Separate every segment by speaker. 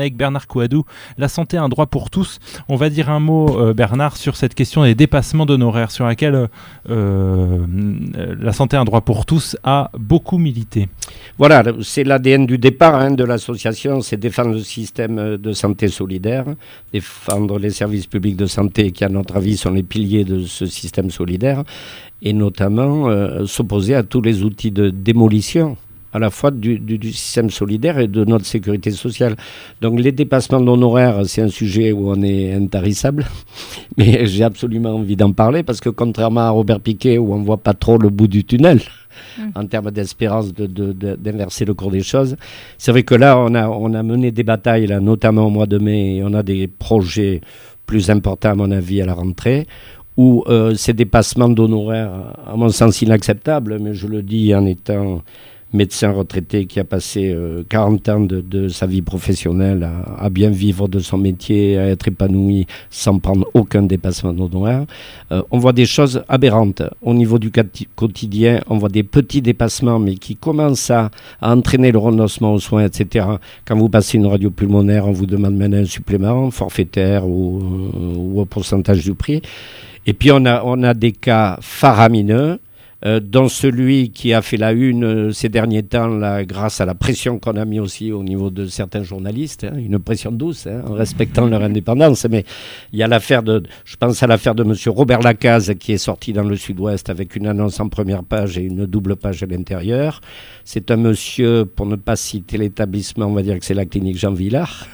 Speaker 1: avec Bernard Couadou, la santé un droit pour tous. On va dire un mot, euh, Bernard, sur cette question des dépassements d'honoraires, sur laquelle euh, euh, la santé un droit pour tous a beaucoup milité.
Speaker 2: Voilà, c'est l'ADN du départ hein, de l'association, c'est défendre le système de santé solidaire, défendre les services publics de santé qui, à notre avis, sont les piliers de ce système solidaire, et notamment s'opposer à tous les outils de démolition à la fois du, système solidaire et de notre sécurité sociale. Donc les dépassements d'honoraires, c'est un sujet où on est intarissable, mais j'ai absolument envie d'en parler parce que contrairement à Robert Piquet où on voit pas trop le bout du tunnel, mmh. en termes d'espérance d'inverser le cours des choses. C'est vrai que là, on a, on a mené des batailles, là, notamment au mois de mai, et on a des projets plus importants, à mon avis, à la rentrée, où euh, ces dépassements d'honoraires, à mon sens inacceptables, mais je le dis en étant médecin retraité qui a passé 40 euh, ans de, sa vie professionnelle à, bien vivre de son métier, à être épanoui sans prendre aucun dépassement d'honoraires. Euh, on voit des choses aberrantes. Au niveau du quotidien, on voit des petits dépassements, mais qui commencent à, entraîner le renoncement aux soins, etc. Quand vous passez une radio pulmonaire, on vous demande maintenant un supplément forfaitaire ou, euh, ou au pourcentage du prix. Et puis on a, on a des cas faramineux euh, dans celui qui a fait la une euh, ces derniers temps, là, grâce à la pression qu'on a mis aussi au niveau de certains journalistes, hein, une pression douce, hein, en respectant leur indépendance. Mais il y a l'affaire de, je pense à l'affaire de M. Robert Lacaze qui est sorti dans le Sud-Ouest avec une annonce en première page et une double page à l'intérieur. C'est un monsieur, pour ne pas citer l'établissement, on va dire que c'est la clinique Jean Villard.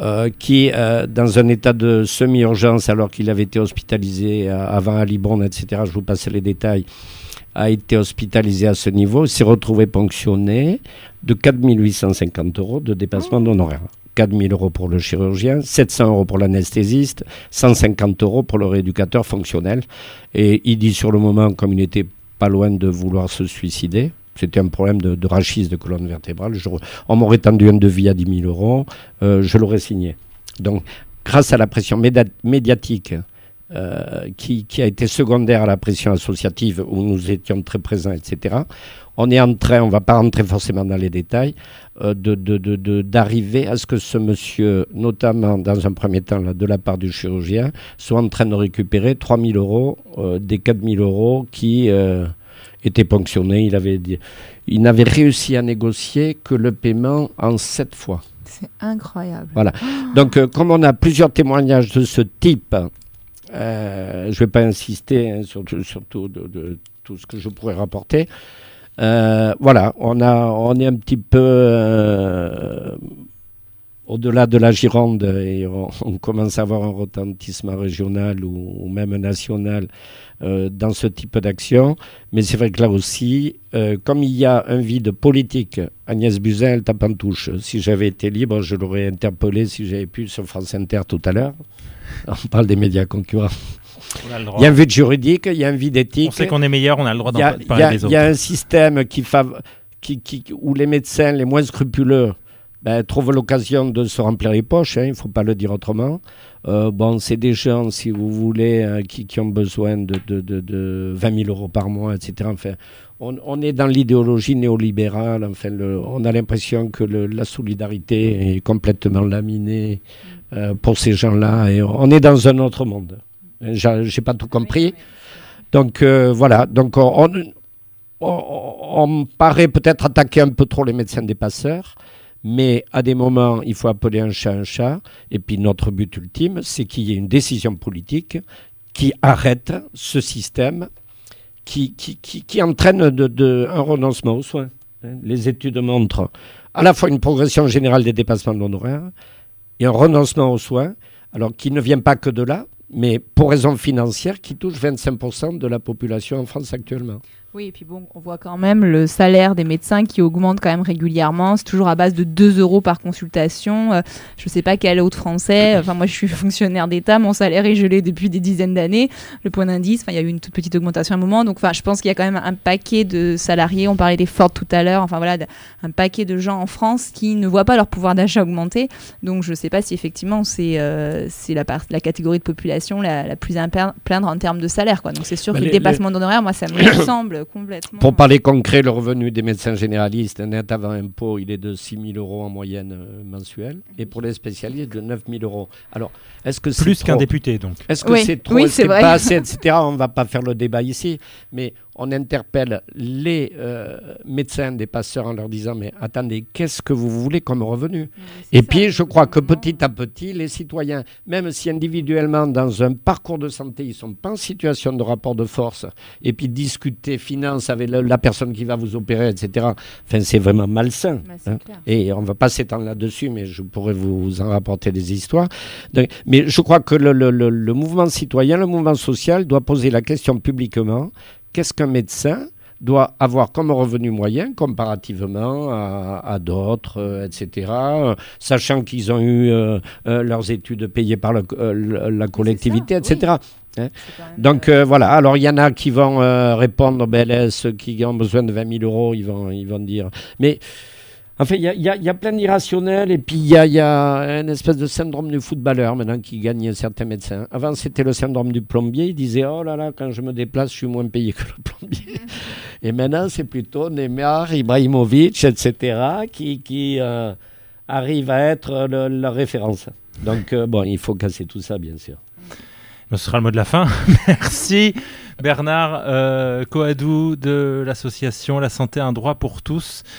Speaker 2: Euh, qui, euh, dans un état de semi-urgence, alors qu'il avait été hospitalisé euh, avant à Libon, etc., je vous passe les détails, a été hospitalisé à ce niveau, s'est retrouvé ponctionné de 4 850 euros de dépassement oh. d'honoraires. 4 000 euros pour le chirurgien, 700 euros pour l'anesthésiste, 150 euros pour le rééducateur fonctionnel. Et il dit sur le moment, comme il n'était pas loin de vouloir se suicider, c'était un problème de, rachis de colonne vertébrale. on m'aurait tendu un devis à 10 000 euros, euh, je l'aurais signé. Donc, grâce à la pression médiatique euh, qui, a été secondaire à la pression associative où nous étions très présents, etc., on est en train, on ne va pas rentrer forcément dans les détails, euh, d'arriver à ce que ce monsieur, notamment dans un premier temps de la part du chirurgien, soit en train de récupérer 3 000 euros des 4 000 euros qui était ponctionné. Il, avait, il n'avait réussi à négocier que le paiement en sept fois.
Speaker 3: C'est incroyable.
Speaker 2: Voilà. Donc, euh, comme on a plusieurs témoignages de ce type, euh, je ne vais pas insister hein, sur, tout, de, tout ce que je pourrais rapporter. Euh, voilà, on, a, on est un petit peu au-delà de la Gironde et on, commence à avoir un retentissement régional ou même national euh, dans ce type d'action. Mais c'est vrai que là aussi, euh, comme il y a un vide politique, Agnès Buzyn, elle tape en touche. Si j'avais été libre, je l'aurais interpellé si j'avais pu sur France Inter tout à l'heure. On parle des médias concurrents. Il y a un vide juridique, il y a un vide éthique. On
Speaker 1: sait qu'on est meilleur, on a le droit d'en parler des
Speaker 2: autres. Il y a un système qui, qui, qui, où les médecins les moins scrupuleux ben, trouvent l'occasion de se remplir les poches, hein, il ne faut pas le dire autrement. Euh, bon, c'est des gens, si vous voulez, euh, qui, ont besoin de, de, de, 20 000 euros par mois, etc. Enfin, on, est dans l'idéologie néolibérale. Enfin, on a l'impression que la solidarité est complètement laminée euh, pour ces gens-là. Et on est dans un autre monde. J'ai pas tout compris. Donc voilà. Donc on, on paraît peut-être attaquer un peu trop les médecins des passeurs. Mais à des moments, il faut appeler un chat un chat. Et puis notre but ultime, c'est qu'il y ait une décision politique qui arrête ce système qui, entraîne de, un renoncement aux soins. Les études montrent à la fois une progression générale des dépassements d'honoraires et un renoncement aux soins, alors qui ne vient pas que de là, mais pour raison financière, qui touche 25% de la population en France actuellement.
Speaker 3: Oui, et puis bon, on voit quand même le salaire des médecins qui augmente quand même régulièrement. C'est toujours à base de 2 euros par consultation. Euh, je ne sais pas quel autre français. Enfin, moi, je suis fonctionnaire d'État. Mon salaire est gelé depuis des dizaines d'années. Le point d'indice, enfin, il y a eu une toute petite augmentation à un moment. Donc, enfin, je pense qu'il y a quand même un paquet de salariés. On parlait des Ford tout à l'heure. Enfin, voilà, un paquet de gens en France qui ne voient pas leur pouvoir d'achat augmenter. Donc, je ne sais pas si effectivement c'est euh, c'est la, la catégorie de population la, plus à plaindre en termes de salaire. Quoi. Donc, c'est sûr bah, que le dépassement d'honoraires, moi, ça me semble complètement.
Speaker 2: Pour parler concret, le revenu des médecins généralistes net avant impôt, il est de 6 000 euros en moyenne euh, mensuelle. Et pour les spécialistes, de 9 000 euros. Alors, est-ce que c'est
Speaker 1: Plus qu'un député, donc.
Speaker 2: Est-ce que
Speaker 3: Oui,
Speaker 2: c'est trop?
Speaker 3: Oui,
Speaker 2: que
Speaker 3: vrai.
Speaker 2: pas assez, etc. On ne va pas faire le débat ici, mais on interpelle les euh, médecins des passeurs en leur disant mais attendez, qu'est-ce que vous voulez comme revenu? Et puis, je crois que petit à petit, les citoyens, même si individuellement, dans un parcours de santé, ils ne sont pas en situation de rapport de force, et puis discuter finance avec la personne qui va vous opérer, etc., enfin, c'est vraiment malsain.
Speaker 3: Bah,
Speaker 2: hein. Et on ne va pas s'étendre là-dessus, mais je pourrais vous en rapporter des histoires. Donc, mais je crois que le, le- le- le mouvement citoyen, le mouvement social doit poser la question publiquement, qu'est-ce qu'un médecin doit avoir comme revenu moyen comparativement à, à d'autres, euh, etc., euh, sachant qu'ils ont eu euh, leurs études payées par le- la collectivité,
Speaker 3: ça,
Speaker 2: etc.
Speaker 3: Même,
Speaker 2: Donc voilà, alors il y en a qui vont répondre, ben, là, ceux qui ont besoin de 20 000 euros, ils vont, ils vont dire. Mais en fait, il y a, y y plein d'irrationnels et puis il y a, il y a une espèce de syndrome du footballeur maintenant qui gagne certains médecins. Avant, c'était le syndrome du plombier. Il disait Oh là là, quand je me déplace, je suis moins payé que le plombier. et maintenant, c'est plutôt Neymar, Ibrahimovic, etc., qui, qui euh, arrivent à être le- la référence. Donc, euh, bon, il faut casser tout ça, bien sûr.
Speaker 1: Ce sera le mot de la fin. Merci Bernard euh, Coadou de l'association La Santé, un droit pour tous.